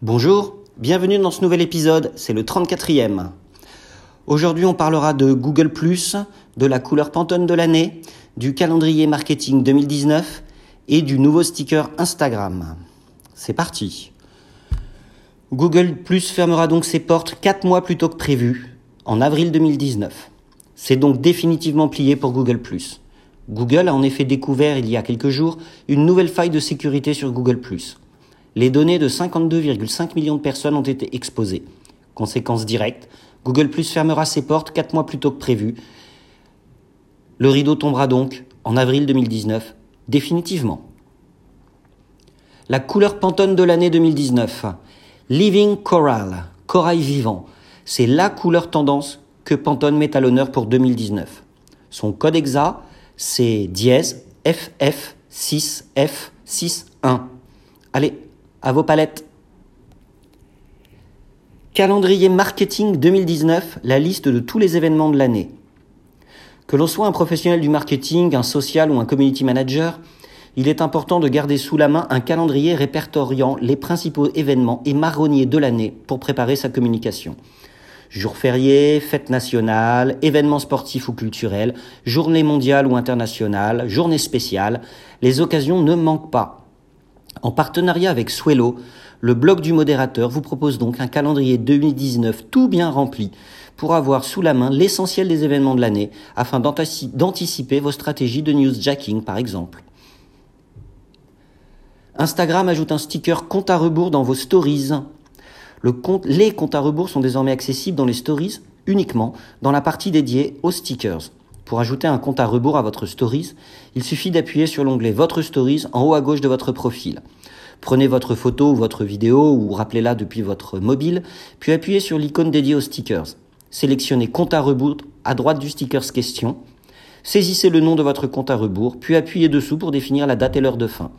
Bonjour, bienvenue dans ce nouvel épisode, c'est le 34e. Aujourd'hui on parlera de Google ⁇ de la couleur Pantone de l'année, du calendrier marketing 2019 et du nouveau sticker Instagram. C'est parti. Google fermera donc ses portes 4 mois plus tôt que prévu, en avril 2019. C'est donc définitivement plié pour Google ⁇ Google a en effet découvert il y a quelques jours une nouvelle faille de sécurité sur Google ⁇ Les données de 52,5 millions de personnes ont été exposées. Conséquence directe, Google fermera ses portes 4 mois plus tôt que prévu. Le rideau tombera donc en avril 2019, définitivement. La couleur Pantone de l'année 2019. Living Coral, corail vivant. C'est la couleur tendance que Pantone met à l'honneur pour 2019. Son code exa, c'est dièse FF6F61. Allez, à vos palettes. Calendrier marketing 2019, la liste de tous les événements de l'année. Que l'on soit un professionnel du marketing, un social ou un community manager, il est important de garder sous la main un calendrier répertoriant les principaux événements et marronniers de l'année pour préparer sa communication. Jours fériés, fêtes nationales, événements sportifs ou culturels, journées mondiales ou internationales, journées spéciales, les occasions ne manquent pas. En partenariat avec Swello, le blog du modérateur vous propose donc un calendrier 2019 tout bien rempli pour avoir sous la main l'essentiel des événements de l'année afin d'anticiper vos stratégies de newsjacking par exemple. Instagram ajoute un sticker compte à rebours dans vos stories. les comptes à rebours sont désormais accessibles dans les stories uniquement dans la partie dédiée aux stickers. Pour ajouter un compte à rebours à votre stories, il suffit d'appuyer sur l'onglet Votre stories en haut à gauche de votre profil. Prenez votre photo ou votre vidéo ou rappelez-la depuis votre mobile, puis appuyez sur l'icône dédiée aux stickers. Sélectionnez compte à rebours à droite du stickers question. Saisissez le nom de votre compte à rebours, puis appuyez dessous pour définir la date et l'heure de fin.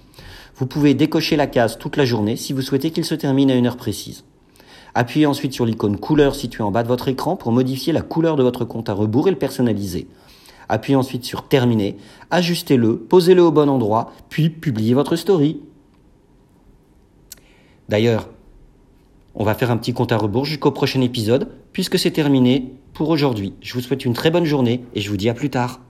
Vous pouvez décocher la case toute la journée si vous souhaitez qu'il se termine à une heure précise. Appuyez ensuite sur l'icône couleur située en bas de votre écran pour modifier la couleur de votre compte à rebours et le personnaliser. Appuyez ensuite sur terminer, ajustez-le, posez-le au bon endroit, puis publiez votre story. D'ailleurs, on va faire un petit compte à rebours jusqu'au prochain épisode, puisque c'est terminé pour aujourd'hui. Je vous souhaite une très bonne journée et je vous dis à plus tard.